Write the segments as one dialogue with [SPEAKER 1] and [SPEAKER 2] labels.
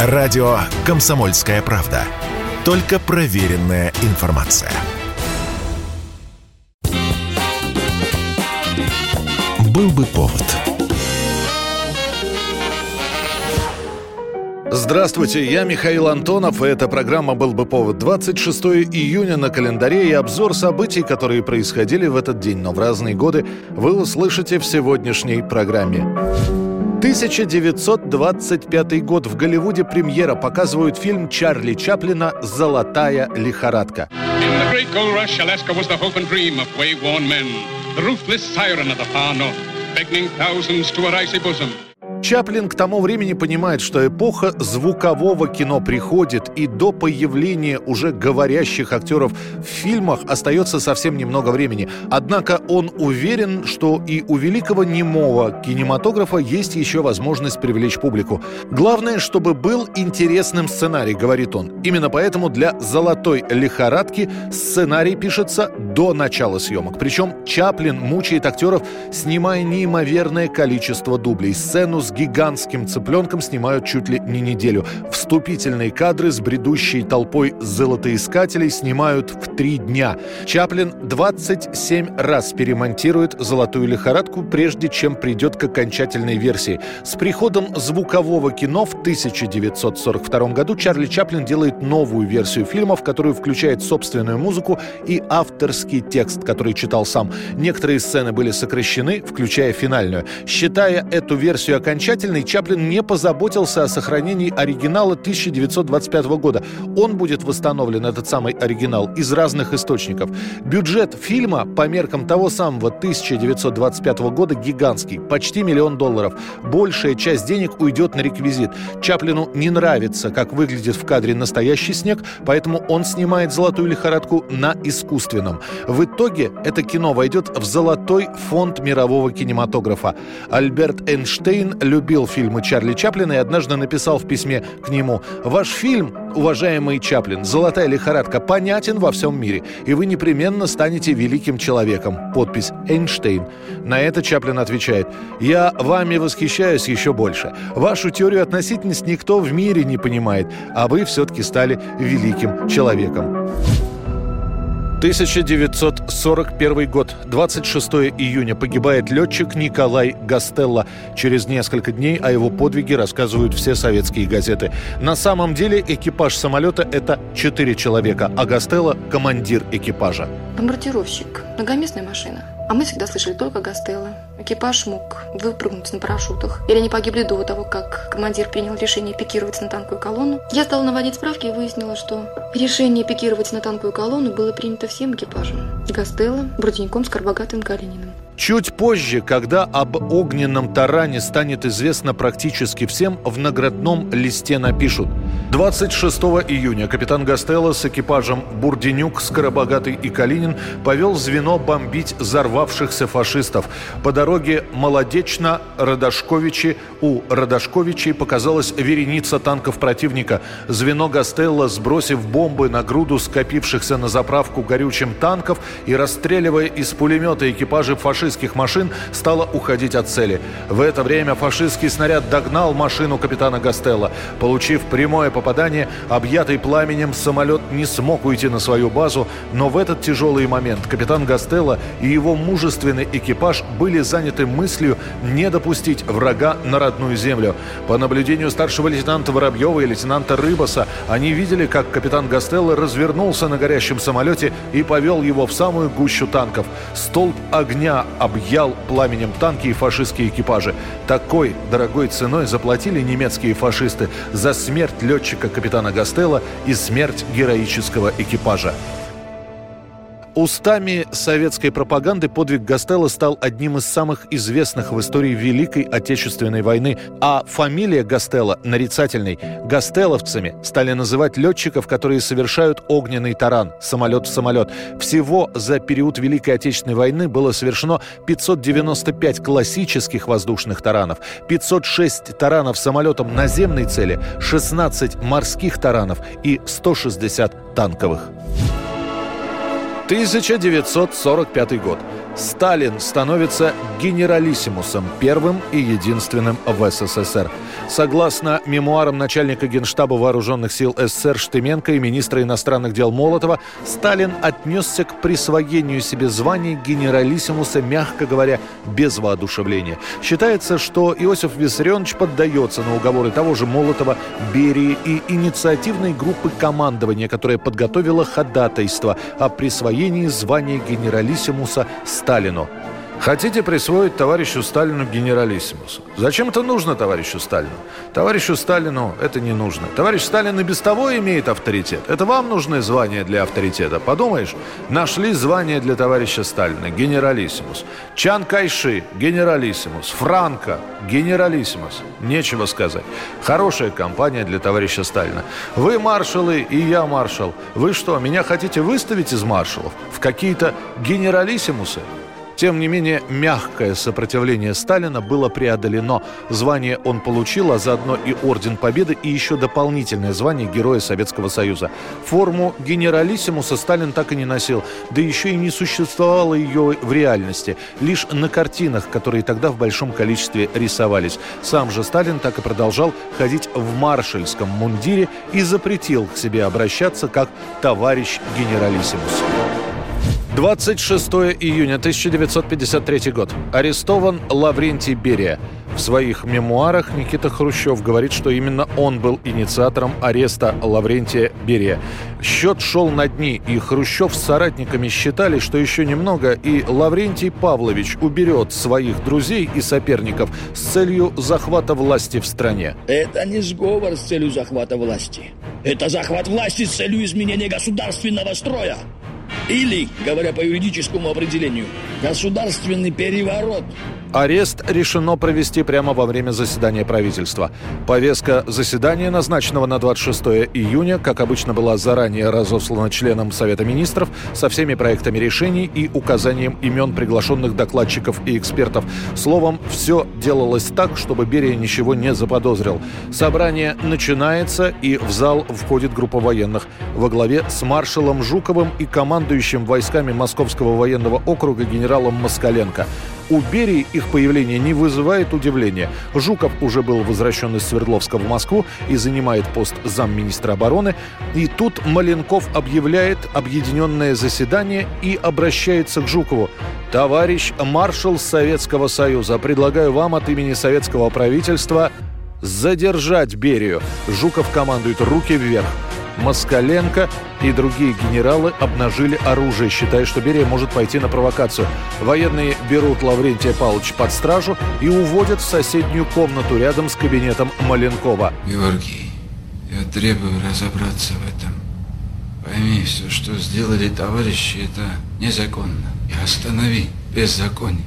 [SPEAKER 1] Радио «Комсомольская правда». Только проверенная информация. Был бы повод.
[SPEAKER 2] Здравствуйте, я Михаил Антонов, и эта программа «Был бы повод». 26 июня на календаре и обзор событий, которые происходили в этот день, но в разные годы, вы услышите в сегодняшней программе. 1925 год. В Голливуде премьера показывают фильм Чарли Чаплина «Золотая лихорадка». Beckoning thousands to a icy bosom. Чаплин к тому времени понимает, что эпоха звукового кино приходит, и до появления уже говорящих актеров в фильмах остается совсем немного времени. Однако он уверен, что и у великого немого кинематографа есть еще возможность привлечь публику. Главное, чтобы был интересным сценарий, говорит он. Именно поэтому для «Золотой лихорадки» сценарий пишется до начала съемок. Причем Чаплин мучает актеров, снимая неимоверное количество дублей. Сцену с гигантским цыпленком снимают чуть ли не неделю. Вступительные кадры с бредущей толпой золотоискателей снимают в три дня. Чаплин 27 раз перемонтирует «Золотую лихорадку», прежде чем придет к окончательной версии. С приходом звукового кино в 1942 году Чарли Чаплин делает новую версию фильма, в которую включает собственную музыку и авторский текст, который читал сам. Некоторые сцены были сокращены, включая финальную. Считая эту версию окончательной, окончательный, Чаплин не позаботился о сохранении оригинала 1925 года. Он будет восстановлен, этот самый оригинал, из разных источников. Бюджет фильма по меркам того самого 1925 года гигантский, почти миллион долларов. Большая часть денег уйдет на реквизит. Чаплину не нравится, как выглядит в кадре настоящий снег, поэтому он снимает «Золотую лихорадку» на искусственном. В итоге это кино войдет в золотой фонд мирового кинематографа. Альберт Эйнштейн любил фильмы Чарли Чаплина и однажды написал в письме к нему «Ваш фильм, уважаемый Чаплин, «Золотая лихорадка» понятен во всем мире, и вы непременно станете великим человеком». Подпись «Эйнштейн». На это Чаплин отвечает «Я вами восхищаюсь еще больше. Вашу теорию относительности никто в мире не понимает, а вы все-таки стали великим человеком». 1941 год, 26 июня, погибает летчик Николай Гастелло. Через несколько дней о его подвиге рассказывают все советские газеты. На самом деле экипаж самолета – это четыре человека, а Гастелло – командир экипажа.
[SPEAKER 3] Бомбардировщик, многоместная машина. А мы всегда слышали только Гастелло. Экипаж мог выпрыгнуть на парашютах. Или они погибли до того, как командир принял решение пикировать на танковую колонну. Я стала наводить справки и выяснила, что решение пикировать на танковую колонну было принято всем экипажем. Гастелло, Бруденьком, Скорбогатым, Калининым.
[SPEAKER 2] Чуть позже, когда об огненном таране станет известно практически всем, в наградном листе напишут 26 июня капитан Гастелло с экипажем Бурденюк, Скоробогатый и Калинин повел звено бомбить взорвавшихся фашистов. По дороге Молодечно-Родошковичи у Родошковичей показалась вереница танков противника. Звено Гастелло, сбросив бомбы на груду скопившихся на заправку горючим танков и расстреливая из пулемета экипажи фашистов, фашистских машин стала уходить от цели. В это время фашистский снаряд догнал машину капитана Гастелла. Получив прямое попадание, объятый пламенем самолет не смог уйти на свою базу, но в этот тяжелый момент капитан Гастелло и его мужественный экипаж были заняты мыслью не допустить врага на родную землю. По наблюдению старшего лейтенанта Воробьева и лейтенанта Рыбаса, они видели, как капитан Гастелло развернулся на горящем самолете и повел его в самую гущу танков. Столб огня объял пламенем танки и фашистские экипажи. Такой дорогой ценой заплатили немецкие фашисты за смерть летчика капитана Гастелла и смерть героического экипажа. Устами советской пропаганды подвиг Гастелло стал одним из самых известных в истории Великой Отечественной войны, а фамилия Гастелло нарицательной. Гастелловцами стали называть летчиков, которые совершают огненный таран, самолет в самолет. Всего за период Великой Отечественной войны было совершено 595 классических воздушных таранов, 506 таранов самолетом наземной цели, 16 морских таранов и 160 танковых. 1945 год. Сталин становится генералиссимусом, первым и единственным в СССР. Согласно мемуарам начальника Генштаба Вооруженных сил СССР Штеменко и министра иностранных дел Молотова, Сталин отнесся к присвоению себе звания генералиссимуса, мягко говоря, без воодушевления. Считается, что Иосиф Виссарионович поддается на уговоры того же Молотова, Берии и инициативной группы командования, которая подготовила ходатайство о присвоении звания генералиссимуса Сталину. Хотите присвоить товарищу Сталину генералиссимус? Зачем это нужно товарищу Сталину? Товарищу Сталину это не нужно. Товарищ Сталин и без того имеет авторитет. Это вам нужны звания для авторитета. Подумаешь, нашли звание для товарища Сталина. Генералиссимус. Чан Кайши. Генералиссимус. Франко. Генералиссимус. Нечего сказать. Хорошая компания для товарища Сталина. Вы маршалы, и я маршал. Вы что, меня хотите выставить из маршалов? В какие-то генералиссимусы? Тем не менее, мягкое сопротивление Сталина было преодолено. Звание он получил, а заодно и Орден Победы, и еще дополнительное звание Героя Советского Союза. Форму генералиссимуса Сталин так и не носил, да еще и не существовало ее в реальности. Лишь на картинах, которые тогда в большом количестве рисовались. Сам же Сталин так и продолжал ходить в маршальском мундире и запретил к себе обращаться как товарищ генералиссимус. 26 июня 1953 год. Арестован Лаврентий Берия. В своих мемуарах Никита Хрущев говорит, что именно он был инициатором ареста Лаврентия Берия. Счет шел на дни, и Хрущев с соратниками считали, что еще немного, и Лаврентий Павлович уберет своих друзей и соперников с целью захвата власти в стране.
[SPEAKER 4] Это не сговор с целью захвата власти. Это захват власти с целью изменения государственного строя. Или, говоря по юридическому определению, государственный переворот –
[SPEAKER 2] Арест решено провести прямо во время заседания правительства. Повестка заседания, назначенного на 26 июня, как обычно, была заранее разослана членам Совета министров со всеми проектами решений и указанием имен приглашенных докладчиков и экспертов. Словом, все делалось так, чтобы Берия ничего не заподозрил. Собрание начинается, и в зал входит группа военных во главе с маршалом Жуковым и командующим войсками Московского военного округа генералом Москаленко. У Берии их появление не вызывает удивления. Жуков уже был возвращен из Свердловска в Москву и занимает пост замминистра обороны. И тут Маленков объявляет объединенное заседание и обращается к Жукову. «Товарищ маршал Советского Союза, предлагаю вам от имени советского правительства задержать Берию». Жуков командует «Руки вверх». Москаленко и другие генералы обнажили оружие, считая, что Берия может пойти на провокацию. Военные берут Лаврентия Павловича под стражу и уводят в соседнюю комнату рядом с кабинетом Маленкова.
[SPEAKER 5] Георгий, я требую разобраться в этом. Пойми, все, что сделали товарищи, это незаконно. И останови беззаконие.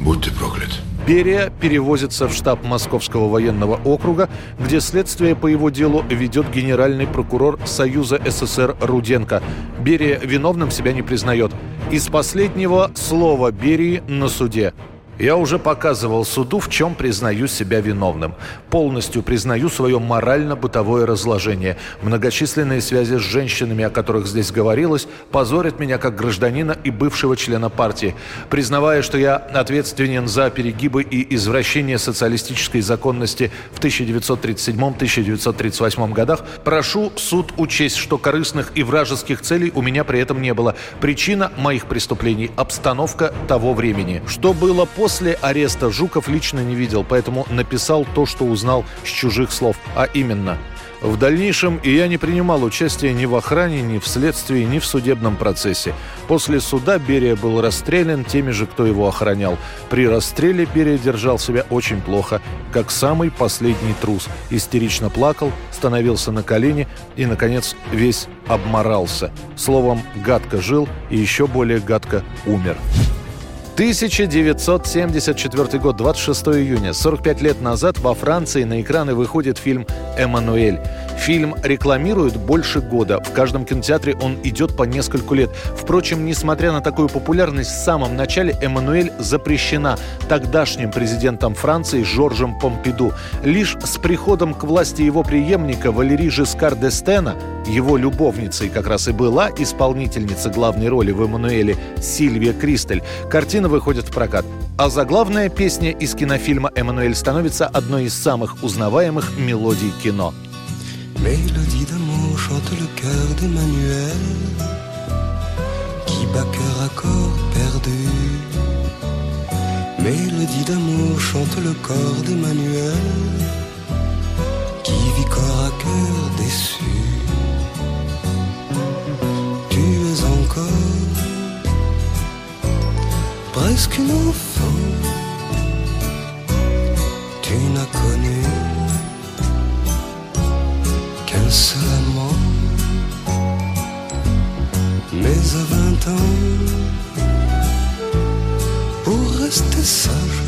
[SPEAKER 1] Будь ты проклят.
[SPEAKER 2] Берия перевозится в штаб Московского военного округа, где следствие по его делу ведет генеральный прокурор Союза СССР Руденко. Берия виновным себя не признает. Из последнего слова Берии на суде – я уже показывал суду, в чем признаю себя виновным. Полностью признаю свое морально-бытовое разложение. Многочисленные связи с женщинами, о которых здесь говорилось, позорят меня как гражданина и бывшего члена партии. Признавая, что я ответственен за перегибы и извращение социалистической законности в 1937-1938 годах, прошу суд учесть, что корыстных и вражеских целей у меня при этом не было. Причина моих преступлений – обстановка того времени. Что было после После ареста Жуков лично не видел, поэтому написал то, что узнал с чужих слов, а именно в дальнейшем и я не принимал участия ни в охране, ни в следствии, ни в судебном процессе. После суда Берия был расстрелян теми же, кто его охранял. При расстреле Берия держал себя очень плохо, как самый последний трус. Истерично плакал, становился на колени и, наконец, весь обморался. Словом, гадко жил и еще более гадко умер. 1974 год, 26 июня. 45 лет назад во Франции на экраны выходит фильм «Эммануэль». Фильм рекламируют больше года. В каждом кинотеатре он идет по нескольку лет. Впрочем, несмотря на такую популярность, в самом начале «Эммануэль» запрещена тогдашним президентом Франции Жоржем Помпиду. Лишь с приходом к власти его преемника Валерий Жескар Дестена, его любовницей как раз и была исполнительница главной роли в «Эммануэле» Сильвия Кристель, картина выходит в прокат. А заглавная песня из кинофильма «Эммануэль» становится одной из самых узнаваемых мелодий кино.
[SPEAKER 6] Mélodie d'amour chante le corps d'Emmanuel qui vit corps à cœur déçu. Tu es encore presque une enfant. Tu n'as connu insolemment. Mais à vingt ans, pour rester sage,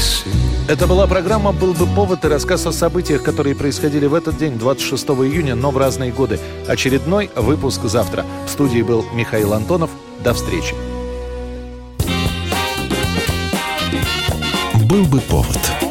[SPEAKER 6] déçu.
[SPEAKER 2] Это была программа «Был бы повод» и рассказ о событиях, которые происходили в этот день, 26 июня, но в разные годы. Очередной выпуск завтра. В студии был Михаил Антонов. До встречи.
[SPEAKER 1] «Был бы повод»